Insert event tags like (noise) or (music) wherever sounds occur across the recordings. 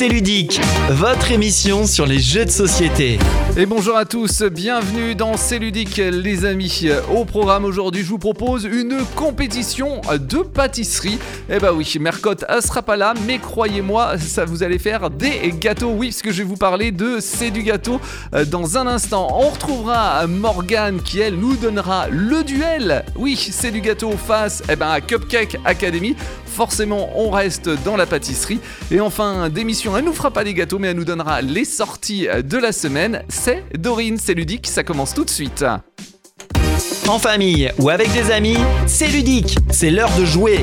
c'est ludique, votre émission sur les jeux de société. Et bonjour à tous, bienvenue dans C'est ludique les amis. Au programme aujourd'hui, je vous propose une compétition de pâtisserie. Eh bah oui, Mercotte sera pas là, mais croyez-moi, ça vous allez faire des gâteaux. Oui, parce que je vais vous parler de C'est du gâteau dans un instant. On retrouvera Morgane qui elle nous donnera le duel. Oui, C'est du gâteau face eh ben, à Cupcake Academy. Forcément, on reste dans la pâtisserie. Et enfin, d'émission, elle nous fera pas des gâteaux, mais elle nous donnera les sorties de la semaine. C'est Dorine, c'est ludique, ça commence tout de suite. En famille ou avec des amis, c'est ludique, c'est l'heure de jouer.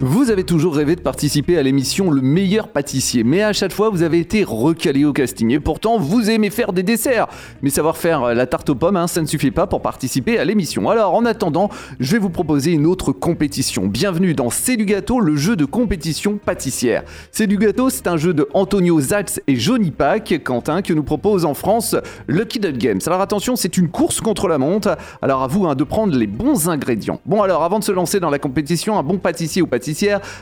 Vous avez toujours rêvé de participer à l'émission Le meilleur pâtissier, mais à chaque fois vous avez été recalé au casting. Et pourtant, vous aimez faire des desserts. Mais savoir faire la tarte aux pommes, hein, ça ne suffit pas pour participer à l'émission. Alors en attendant, je vais vous proposer une autre compétition. Bienvenue dans C'est du gâteau, le jeu de compétition pâtissière. C'est du gâteau, c'est un jeu de Antonio Zatz et Johnny Pack, Quentin, que nous propose en France Lucky Duck Games. Alors attention, c'est une course contre la montre. Alors à vous hein, de prendre les bons ingrédients. Bon alors, avant de se lancer dans la compétition, un bon pâtissier ou pâtissier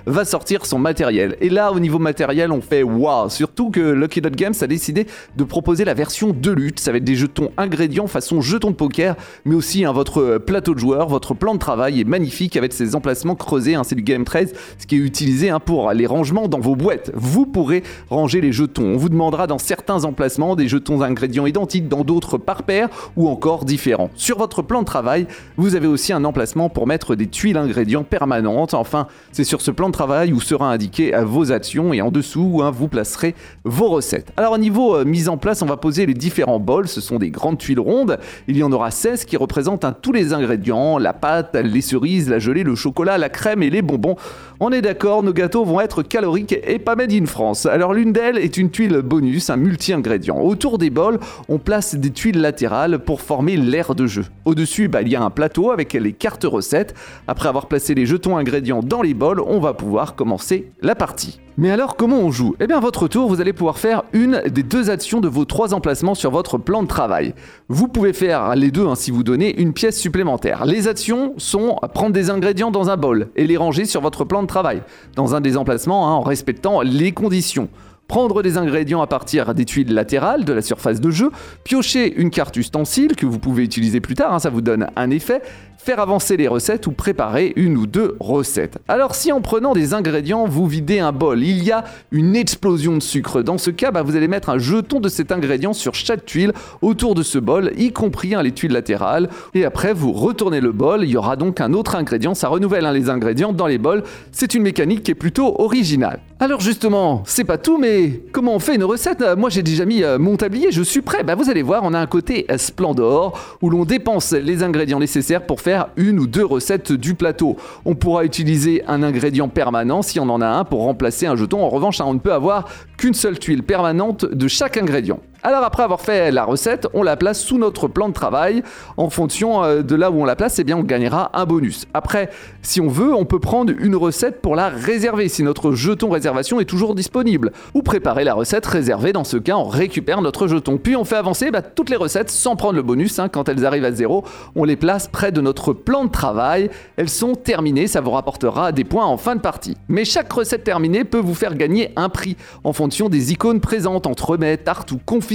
va sortir son matériel. Et là, au niveau matériel, on fait waouh Surtout que Lucky Dot Games a décidé de proposer la version de lutte. Ça va être des jetons ingrédients façon jeton de poker, mais aussi hein, votre plateau de joueur, votre plan de travail est magnifique avec ses emplacements creusés. C'est du Game 13, ce qui est utilisé hein, pour les rangements dans vos boîtes. Vous pourrez ranger les jetons. On vous demandera dans certains emplacements des jetons ingrédients identiques, dans d'autres par paire ou encore différents. Sur votre plan de travail, vous avez aussi un emplacement pour mettre des tuiles ingrédients permanentes. Enfin, c'est sur ce plan de travail où sera indiqué vos actions et en dessous hein, vous placerez vos recettes. Alors au niveau euh, mise en place, on va poser les différents bols. Ce sont des grandes tuiles rondes. Il y en aura 16 qui représentent hein, tous les ingrédients, la pâte, les cerises, la gelée, le chocolat, la crème et les bonbons. On est d'accord, nos gâteaux vont être caloriques et pas made in France. Alors l'une d'elles est une tuile bonus, un multi-ingrédient. Autour des bols, on place des tuiles latérales pour former l'air de jeu. Au-dessus, bah, il y a un plateau avec les cartes recettes. Après avoir placé les jetons ingrédients dans les on va pouvoir commencer la partie. Mais alors comment on joue? Eh bien à votre tour, vous allez pouvoir faire une des deux actions de vos trois emplacements sur votre plan de travail. Vous pouvez faire les deux hein, si vous donnez une pièce supplémentaire. Les actions sont prendre des ingrédients dans un bol et les ranger sur votre plan de travail, dans un des emplacements hein, en respectant les conditions prendre des ingrédients à partir des tuiles latérales de la surface de jeu, piocher une carte ustensile que vous pouvez utiliser plus tard, hein, ça vous donne un effet, faire avancer les recettes ou préparer une ou deux recettes. Alors si en prenant des ingrédients, vous videz un bol, il y a une explosion de sucre. Dans ce cas, bah, vous allez mettre un jeton de cet ingrédient sur chaque tuile autour de ce bol, y compris hein, les tuiles latérales. Et après, vous retournez le bol, il y aura donc un autre ingrédient, ça renouvelle hein, les ingrédients dans les bols. C'est une mécanique qui est plutôt originale. Alors justement, c'est pas tout, mais comment on fait une recette? Moi j'ai déjà mis euh, mon tablier, je suis prêt. Bah, vous allez voir, on a un côté splendor où l'on dépense les ingrédients nécessaires pour faire une ou deux recettes du plateau. On pourra utiliser un ingrédient permanent si on en a un pour remplacer un jeton. En revanche, on ne peut avoir qu'une seule tuile permanente de chaque ingrédient. Alors après avoir fait la recette, on la place sous notre plan de travail. En fonction euh, de là où on la place, eh bien on gagnera un bonus. Après, si on veut, on peut prendre une recette pour la réserver si notre jeton réservation est toujours disponible. Ou préparer la recette réservée. Dans ce cas, on récupère notre jeton. Puis on fait avancer bah, toutes les recettes sans prendre le bonus. Hein. quand elles arrivent à zéro, on les place près de notre plan de travail. Elles sont terminées, ça vous rapportera des points en fin de partie. Mais chaque recette terminée peut vous faire gagner un prix en fonction des icônes présentes entre remets, tarte ou confit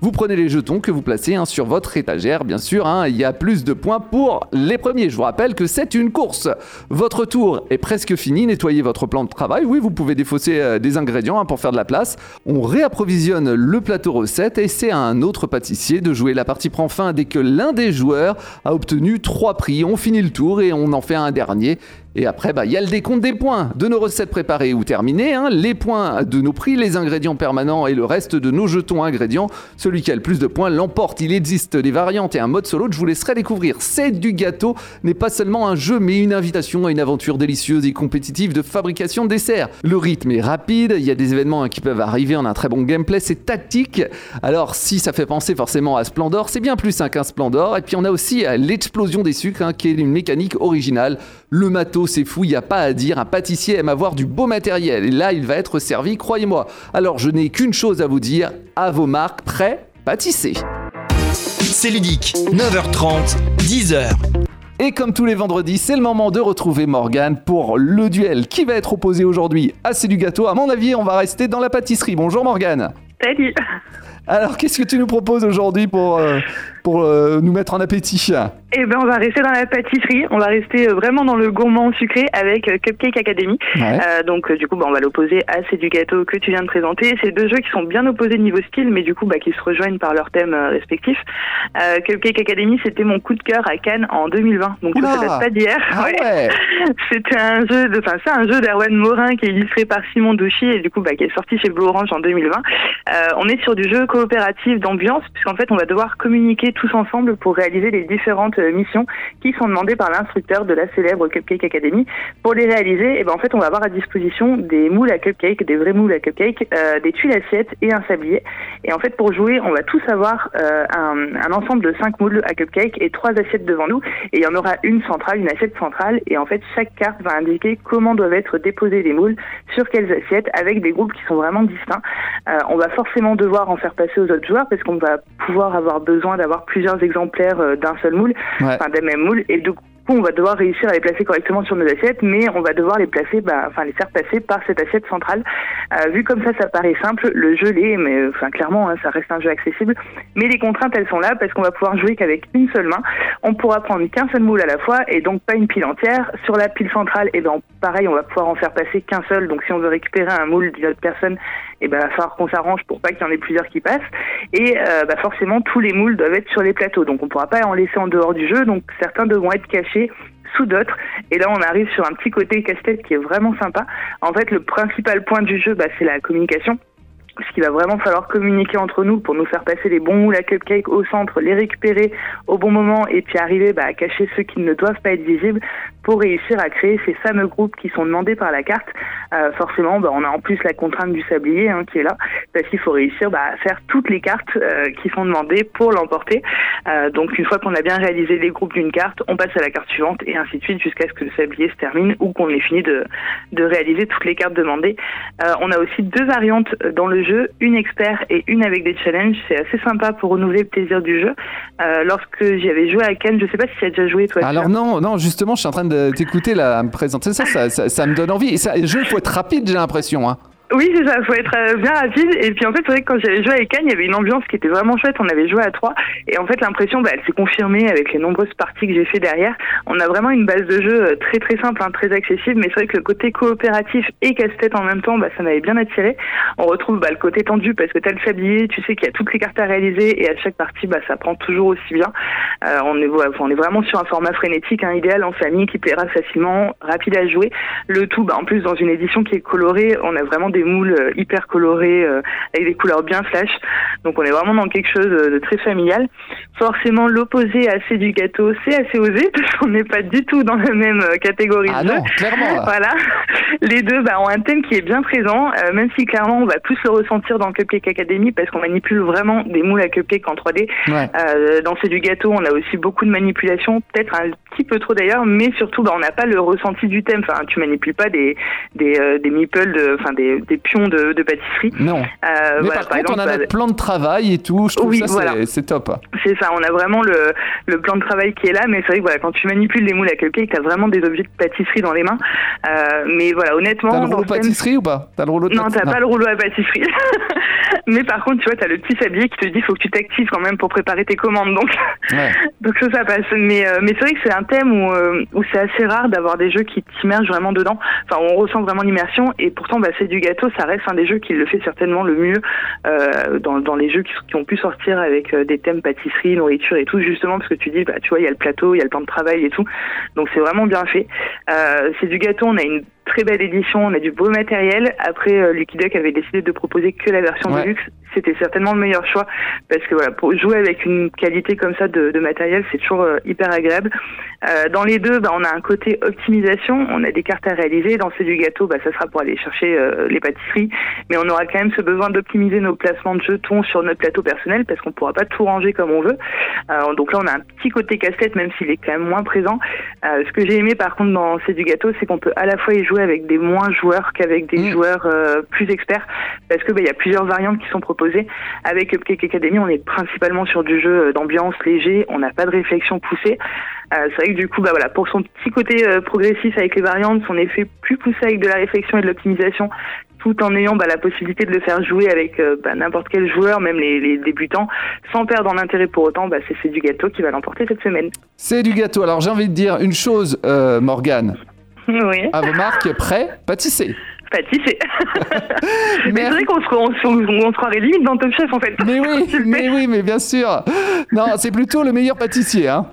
vous prenez les jetons que vous placez hein, sur votre étagère, bien sûr. Hein, il y a plus de points pour les premiers. Je vous rappelle que c'est une course. Votre tour est presque fini. Nettoyez votre plan de travail. Oui, vous pouvez défausser euh, des ingrédients hein, pour faire de la place. On réapprovisionne le plateau recette et c'est à un autre pâtissier de jouer. La partie prend fin dès que l'un des joueurs a obtenu trois prix. On finit le tour et on en fait un dernier. Et après, bah, il y a le décompte des points de nos recettes préparées ou terminées, hein, les points de nos prix, les ingrédients permanents et le reste de nos jetons ingrédients. Celui qui a le plus de points l'emporte. Il existe des variantes et un mode solo que je vous laisserai découvrir. C'est du gâteau n'est pas seulement un jeu, mais une invitation à une aventure délicieuse et compétitive de fabrication de desserts. Le rythme est rapide, il y a des événements hein, qui peuvent arriver, a un très bon gameplay, c'est tactique. Alors si ça fait penser forcément à Splendor, c'est bien plus hein, qu'un Splendor. Et puis on a aussi euh, l'explosion des sucres, qui est une mécanique originale. Le matos, c'est fou, il n'y a pas à dire. Un pâtissier aime avoir du beau matériel. Et là, il va être servi, croyez-moi. Alors, je n'ai qu'une chose à vous dire. À vos marques, prêts, pâtissez. C'est ludique. 9h30, 10h. Et comme tous les vendredis, c'est le moment de retrouver Morgane pour le duel qui va être opposé aujourd'hui à C'est du gâteau. À mon avis, on va rester dans la pâtisserie. Bonjour Morgane. Salut. Alors, qu'est-ce que tu nous proposes aujourd'hui pour, euh, pour euh, nous mettre en appétit Eh ben, on va rester dans la pâtisserie. On va rester euh, vraiment dans le gourmand sucré avec Cupcake Academy. donc, du coup, bah, on va l'opposer à C'est du gâteau que tu viens de présenter. C'est deux jeux qui sont bien opposés niveau style, mais du coup, bah, qui se rejoignent par leurs thèmes respectifs. Cupcake Academy, c'était mon coup de cœur à Cannes en 2020. Donc, ça date pas d'hier. Ah (laughs) c'était un jeu de, enfin, c'est un jeu d'Erwan Morin qui est illustré par Simon Douchy et du coup, bah, qui est sorti chez Blue Orange en 2020. on est sur du jeu coopérative d'ambiance, puisqu'en fait, on va devoir communiquer tous ensemble pour réaliser les différentes euh, missions qui sont demandées par l'instructeur de la célèbre Cupcake Academy. Pour les réaliser, et eh ben, en fait, on va avoir à disposition des moules à cupcake, des vrais moules à cupcake, euh, des tuiles assiettes et un sablier. Et en fait, pour jouer, on va tous avoir euh, un, un, ensemble de cinq moules à cupcake et trois assiettes devant nous. Et il y en aura une centrale, une assiette centrale. Et en fait, chaque carte va indiquer comment doivent être déposés les moules, sur quelles assiettes, avec des groupes qui sont vraiment distincts. on va forcément devoir en faire passer aux autres joueurs parce qu'on va pouvoir avoir besoin d'avoir plusieurs exemplaires euh, d'un seul moule, enfin d'un même moule, et du coup on va devoir réussir à les placer correctement sur nos assiettes, mais on va devoir les placer, bah, enfin les faire passer par cette assiette centrale. Euh, vu comme ça, ça paraît simple. Le jeu l'est, mais enfin clairement, hein, ça reste un jeu accessible. Mais les contraintes, elles sont là parce qu'on va pouvoir jouer qu'avec une seule main. On pourra prendre qu'un seul moule à la fois et donc pas une pile entière. Sur la pile centrale, et eh ben pareil, on va pouvoir en faire passer qu'un seul. Donc si on veut récupérer un moule d'une autre personne, et eh ben, il va falloir qu'on s'arrange pour pas qu'il y en ait plusieurs qui passent. Et euh, bah, forcément, tous les moules doivent être sur les plateaux. Donc on pourra pas en laisser en dehors du jeu. Donc certains devront être cachés sous d'autres. Et là, on arrive sur un petit côté casse-tête qui est vraiment sympa. En fait, le principal point du jeu, bah, c'est la communication parce qu'il va vraiment falloir communiquer entre nous pour nous faire passer les bons moules à cupcake au centre, les récupérer au bon moment et puis arriver bah, à cacher ceux qui ne doivent pas être visibles pour réussir à créer ces fameux groupes qui sont demandés par la carte. Euh, forcément, bah, on a en plus la contrainte du sablier hein, qui est là, parce qu'il faut réussir bah, à faire toutes les cartes euh, qui sont demandées pour l'emporter. Euh, donc une fois qu'on a bien réalisé les groupes d'une carte, on passe à la carte suivante et ainsi de suite jusqu'à ce que le sablier se termine ou qu'on ait fini de, de réaliser toutes les cartes demandées. on a aussi deux variantes dans le jeu, une expert et une avec des challenges. C'est assez sympa pour renouveler le plaisir du jeu. lorsque j'y avais joué à Cannes, je sais pas si tu as déjà joué toi. Alors non, non, justement, je suis en train de t'écouter là, me présenter ça, ça, ça, me donne envie. Et ça, le jeu, il faut être rapide, j'ai l'impression. Hein. Oui, c'est ça, faut être euh, bien rapide. Et puis en fait, c'est vrai que quand j'avais joué avec Cannes, il y avait une ambiance qui était vraiment chouette. On avait joué à trois. Et en fait, l'impression, bah, elle s'est confirmée avec les nombreuses parties que j'ai fait derrière. On a vraiment une base de jeu euh, très très simple, hein, très accessible. Mais c'est vrai que le côté coopératif et casse-tête en même temps, bah, ça m'avait bien attiré. On retrouve bah, le côté tendu parce que tu as le sablier, tu sais qu'il y a toutes les cartes à réaliser et à chaque partie, bah, ça prend toujours aussi bien. Euh, on, est, on est vraiment sur un format frénétique, hein, idéal en famille, qui plaira facilement, rapide à jouer. Le tout, bah, en plus, dans une édition qui est colorée, on a vraiment des moules hyper coloré euh, avec des couleurs bien flash. Donc on est vraiment dans quelque chose de très familial. Forcément, l'opposé assez du gâteau, c'est assez osé (laughs) parce qu'on n'est pas du tout dans la même euh, catégorie ah de non, clairement. (laughs) Voilà. Les deux bah, ont un thème qui est bien présent, euh, même si clairement on va plus le ressentir dans Cupcake Academy parce qu'on manipule vraiment des moules à cupcake en 3D. dans C'est du gâteau, on a aussi beaucoup de manipulation, peut-être un petit peu trop d'ailleurs, mais surtout bah, on n'a pas le ressenti du thème. Enfin, tu manipules pas des des, des meeples, de, enfin des, des pions de, de pâtisserie. Non. Euh, mais par, contre, on a notre plan de travail et tout. Je trouve ça c'est top. C'est ça. On a vraiment le, le, plan de travail qui est là, mais c'est vrai que voilà, quand tu manipules les moules à cupcake, t'as vraiment des objets de pâtisserie dans les mains. Euh, mais voilà, honnêtement. T'as le rouleau pâtisserie ou pas? As le rouleau Non, t'as pas le rouleau à pâtisserie. (laughs) mais par contre, tu vois, t'as le petit sablier qui te dit faut que tu t'actives quand même pour préparer tes commandes. Donc, (laughs) donc ça, ça passe. Mais, euh, mais c'est vrai que c'est un thème où, euh, où c'est assez rare d'avoir des jeux qui t'immergent vraiment dedans. Enfin, on ressent vraiment l'immersion. Et pourtant, bah, c'est du gâteau, ça reste un des jeux qui le fait certainement le mieux euh, dans, dans, les jeux qui, qui, ont pu sortir avec euh, des thèmes pâtisserie, nourriture et tout, justement parce que tu dis, bah, tu vois, il y a le plateau, il y a le plan de travail et tout. Donc c'est vraiment bien fait. Euh, c'est du gâteau, on a une très belle édition, on a du beau matériel. Après, euh, Lucky Duck avait décidé de proposer que la version de luxe. C'était certainement le meilleur choix parce que voilà, pour jouer avec une qualité comme ça de, de matériel, c'est toujours euh, hyper agréable. Euh, dans les deux, bah, on a un côté optimisation. On a des cartes à réaliser. Dans ceux du gâteau, bah, ça sera pour aller chercher euh, les pâtisseries, mais on aura quand même ce besoin d'optimiser nos placements de jetons sur notre plateau personnel parce qu'on pourra pas tout ranger comme on veut. donc là, on a un petit côté casse-tête, même s'il est quand même moins présent. ce que j'ai aimé par contre dans C'est du gâteau, c'est qu'on peut à la fois y jouer avec des moins joueurs qu'avec des mm. joueurs plus experts parce que bah, il y a plusieurs variantes qui sont proposées Avec Cupcake Academy, on est principalement sur du jeu d'ambiance léger, on n'a pas de réflexion poussée. c'est vrai que du coup, bah voilà, pour son petit côté progressif avec les variantes, son effet plus poussé avec de la réflexion et de l'optimisation, tout en ayant bah, la possibilité de le faire jouer avec euh, bah, n'importe quel joueur, même les, débutants, sans perdre en intérêt pour autant, bah, c'est du gâteau qui va l'emporter cette semaine. C'est du gâteau. Alors j'ai envie de dire une chose, euh, Morgane. (laughs) Oui. À vos marques, prêt, pâtisser. Pâtisser. (laughs) mais c'est vrai qu'on se, se croirait limite dans Top Chef en fait. Mais (laughs) oui, mais oui, mais bien sûr. Non, c'est plutôt le meilleur pâtissier. Hein.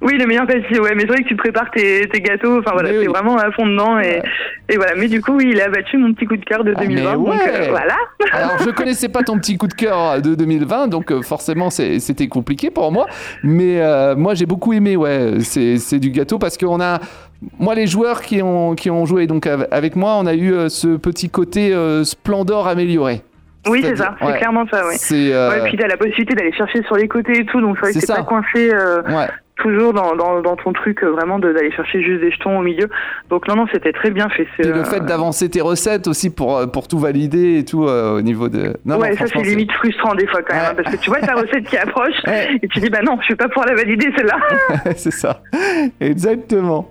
Oui, le meilleur pâtissier, ouais, mais c'est vrai que tu prépares tes, gâteaux, enfin voilà, c'est vraiment à fond dedans et, et, voilà. Mais du coup, oui, il a battu mon petit coup de cœur de 2020, ah, donc euh, voilà. (laughs) Alors, je connaissais pas ton petit coup de cœur de 2020, donc euh, forcément, c'était compliqué pour moi. Mais euh, moi, j'ai beaucoup aimé, ouais, c'est du gâteau parce qu'on a, moi, les joueurs qui ont, qui ont joué donc avec moi, on a eu ce petit côté splendor amélioré. Oui, c'est ça, c'est clairement ça, ouais. ouais. puis t'as la possibilité d'aller chercher sur les côtés et tout, donc c'est vrai que pas coincé toujours dans, dans, dans, ton truc euh, vraiment d'aller chercher juste des jetons au milieu. Donc non, non, c'était très bien fait. Et le fait euh, d'avancer tes recettes aussi pour, euh, pour tout valider et tout au niveau de... Non, ouais, ça c'est limite frustrant des fois quand même, hein, parce que tu vois ta (laughs) recette qui approche et tu dis bah non, je vais pas pouvoir la valider celle-là. (laughs) c'est ça, exactement.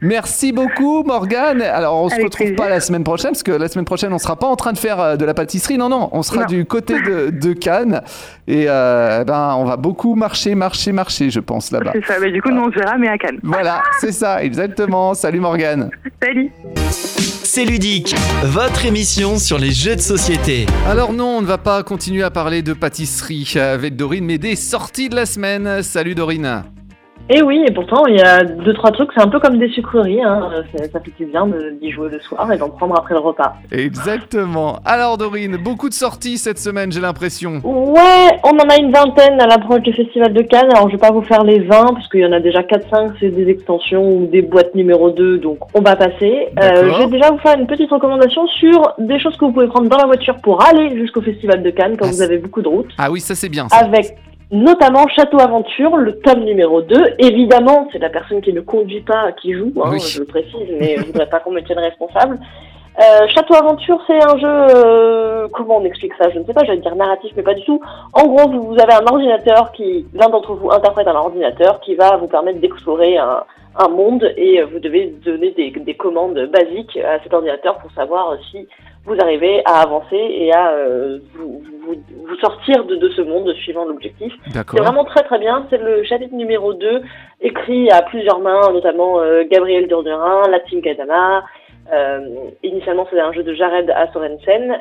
Merci beaucoup Morgane. Alors on se retrouve pas la semaine prochaine, parce que la semaine prochaine on sera pas en train de faire de la pâtisserie, non, non, on sera du côté de, de Cannes et ben, on va beaucoup marcher, marcher, marcher, je pense là-bas ça. Mais du coup, nous, on se verra, mais à Cannes. Voilà, (laughs) c'est ça, exactement. Salut Morgane. Salut. C'est ludique, votre émission sur les jeux de société. Alors non, on ne va pas continuer à parler de pâtisserie avec Dorine, mais des sorties de la semaine. Salut Dorine. Et oui, et pourtant, il y a deux, trois trucs, c'est un peu comme des sucreries, hein. ça fait du bien d'y jouer le soir et d'en prendre après le repas. Exactement. Alors Dorine, beaucoup de sorties cette semaine, j'ai l'impression. Ouais, on en a une vingtaine à l'approche du Festival de Cannes, alors je vais pas vous faire les 20, parce qu'il y en a déjà 4-5, c'est des extensions ou des boîtes numéro 2, donc on va passer. Euh, je vais déjà vous faire une petite recommandation sur des choses que vous pouvez prendre dans la voiture pour aller jusqu'au Festival de Cannes quand ah, vous avez beaucoup de route. Ah oui, ça c'est bien. Avec notamment Château Aventure, le tome numéro 2. Évidemment, c'est la personne qui ne conduit pas qui joue, hein, je le précise, mais je voudrais pas qu'on me tienne responsable. Euh, Château Aventure, c'est un jeu, euh, comment on explique ça? Je ne sais pas, j'allais dire narratif, mais pas du tout. En gros, vous, avez un ordinateur qui, l'un d'entre vous interprète un ordinateur qui va vous permettre d'explorer un, un, monde et vous devez donner des, des, commandes basiques à cet ordinateur pour savoir si vous arrivez à avancer et à euh, vous, vous, sortir de, de, ce monde suivant l'objectif. C'est vraiment très très bien. C'est le chapitre numéro 2, écrit à plusieurs mains, notamment euh, Gabriel Durderin, Latin Kadama. Euh, initialement, c'était un jeu de Jared à Sorensen.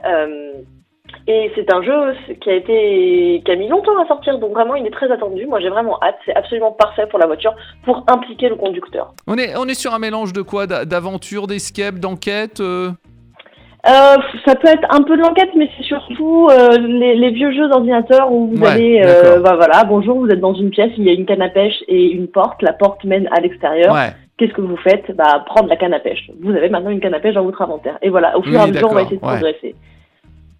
Et c'est un jeu qui a été qui a mis longtemps à sortir, donc vraiment il est très attendu. Moi j'ai vraiment hâte, c'est absolument parfait pour la voiture, pour impliquer le conducteur. On est, on est sur un mélange de quoi? D'aventure, d'escape, d'enquête euh, ça peut être un peu de l'enquête, mais c'est surtout euh, les, les, vieux jeux d'ordinateur où vous allez, euh, bah voilà, bonjour, vous êtes dans une pièce, il y a une canne à pêche et une porte, la porte mène à l'extérieur. Qu'est-ce que vous faites? Bah prendre la canne à pêche. Vous avez maintenant une canne à pêche dans votre inventaire. Et voilà, au fur et à mesure, on va essayer de progresser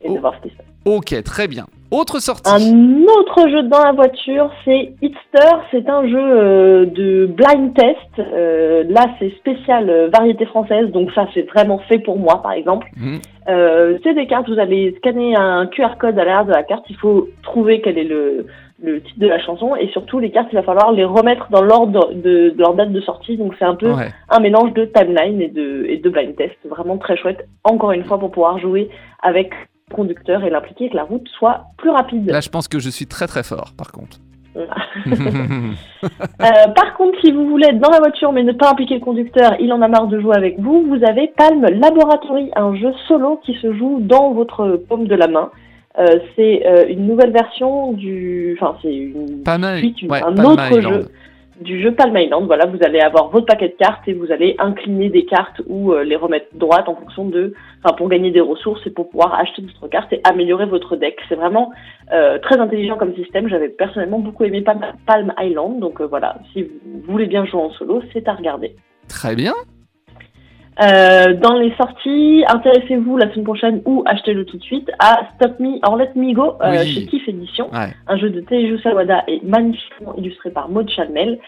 et de voir ce qui se passe. Ok, très bien. Autre sortie. Un autre jeu dans la voiture, c'est Hitster. C'est un jeu euh, de blind test. Euh, là, c'est spécial euh, variété française, donc ça, c'est vraiment fait pour moi, par exemple. Mhm. c'est des cartes. Vous allez scanner un QR code à l'arrière de la carte. Il faut trouver quel est le, le titre de la chanson et surtout les cartes, il va falloir les remettre dans l'ordre de, leur date de sortie. Donc c'est un peu un mélange de timeline et de, et de blind test. Vraiment très chouette. Encore une fois pour pouvoir jouer avec conducteur et l'impliquer que la route soit plus rapide. Là, je pense que je suis très très fort, par contre. (laughs) Euh, par contre, si vous voulez être dans la voiture mais ne pas impliquer le conducteur, il en a marre de jouer avec vous, vous avez Palm Laboratory, un jeu solo qui se joue dans votre paume de la main. Euh, c'est euh, une nouvelle version du, enfin c'est une suite, un autre jeu du jeu Palm Island. Voilà, vous allez avoir votre paquet de cartes et vous allez incliner des cartes ou euh, les remettre droites en fonction de, enfin pour gagner des ressources et pour pouvoir acheter d'autres cartes et améliorer votre deck. C'est vraiment euh, très intelligent comme système. J'avais personnellement beaucoup aimé Palm Island, donc euh, voilà, si vous voulez bien jouer en solo, c'est à regarder. Très bien. Euh, dans les sorties, intéressez-vous la semaine prochaine ou achetez-le tout de suite à Stop Me or Let Me Go euh, chez Kif Edition, un jeu de Teju Sawada et magnifiquement illustré par Maud Chalmel.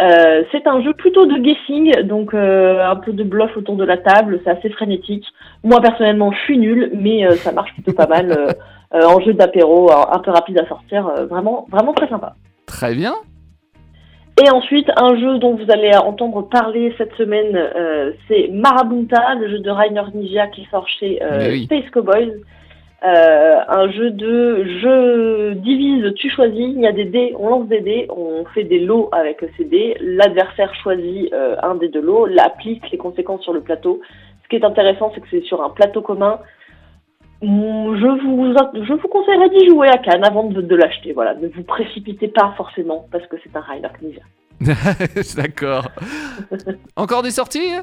Euh, c'est un jeu plutôt de guessing, donc euh, un peu de bluff autour de la table, c'est assez frénétique. Moi personnellement, je suis nul, mais ça marche plutôt pas mal. en jeu d'apéro, un peu rapide à sortir, vraiment, vraiment très sympa. Très bien. Et ensuite, un jeu dont vous allez entendre parler cette semaine, c'est Marabunta, le jeu de Rainer Nijia qui sort chez Space Cowboys. Euh, un jeu de je divise, tu choisis, il y a des dés, on lance des dés, on fait des lots avec ces dés, l'adversaire choisit euh, un des deux lots, l'applique les conséquences sur le plateau. Ce qui est intéressant, c'est que c'est sur un plateau commun. Je vous, je vous conseillerais d'y jouer à Cannes avant de, de l'acheter. Voilà, ne vous précipitez pas forcément parce que c'est un Rider Ninja. (laughs) D'accord. (laughs) Encore des sorties?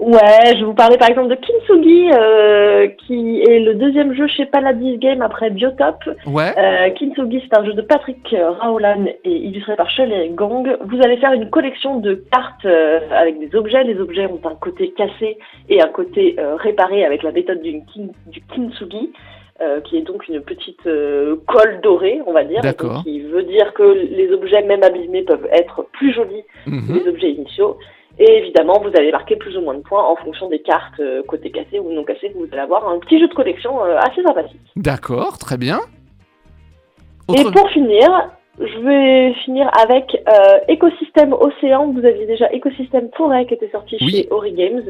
Ouais, je vais vous parler par exemple de Kintsugi, euh, qui est le deuxième jeu chez Paladis Game après Biotop. Ouais. Euh, Kintsugi, c'est un jeu de Patrick Raolan et illustré par Shelley Gong. Vous allez faire une collection de cartes euh, avec des objets. Les objets ont un côté cassé et un côté euh, réparé avec la méthode du, du Kintsugi. Euh, qui est donc une petite colle dorée, on va dire, qui veut dire que les objets même abîmés peuvent être plus jolis que mhm. les objets initiaux. Et évidemment, vous allez marquer plus ou moins de points en fonction des cartes euh, côté cassé ou non cassé que vous allez avoir. Un petit jeu de collection euh, assez sympathique. D'accord, très bien. Et pour finir, je vais finir avec euh, Écosystème Océan. Vous aviez déjà Écosystème Forêt qui était sorti chez Ori Games.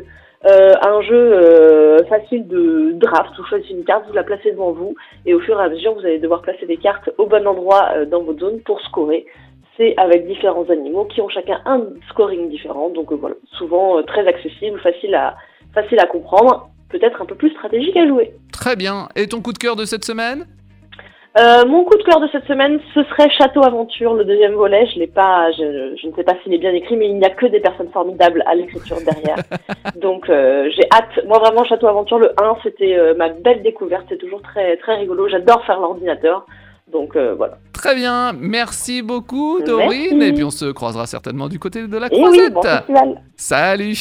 un jeu facile de draft. Vous choisissez une carte, vous la placez devant vous, et au fur et à mesure, vous allez devoir placer des cartes au bon endroit dans votre zone pour scorer c'est avec différents animaux qui ont chacun un scoring différent. Donc euh, voilà, souvent euh, très accessible, facile à, facile à comprendre, peut-être un peu plus stratégique à jouer. Très bien. Et ton coup de cœur de cette semaine? Euh, mon coup de cœur de cette semaine, ce serait Château Aventure, le deuxième volet. Je l'ai pas, je, je, ne sais pas s'il est bien écrit, mais il n'y a que des personnes formidables à l'écriture derrière. (laughs) Donc j'ai hâte. Moi vraiment, Château Aventure, le 1, c'était ma belle découverte. C'est toujours très très rigolo. J'adore faire l'ordinateur. Donc euh, voilà. Très bien, merci beaucoup Dorine. Et puis on se croisera certainement du côté de la croisette. Oui, bon Salut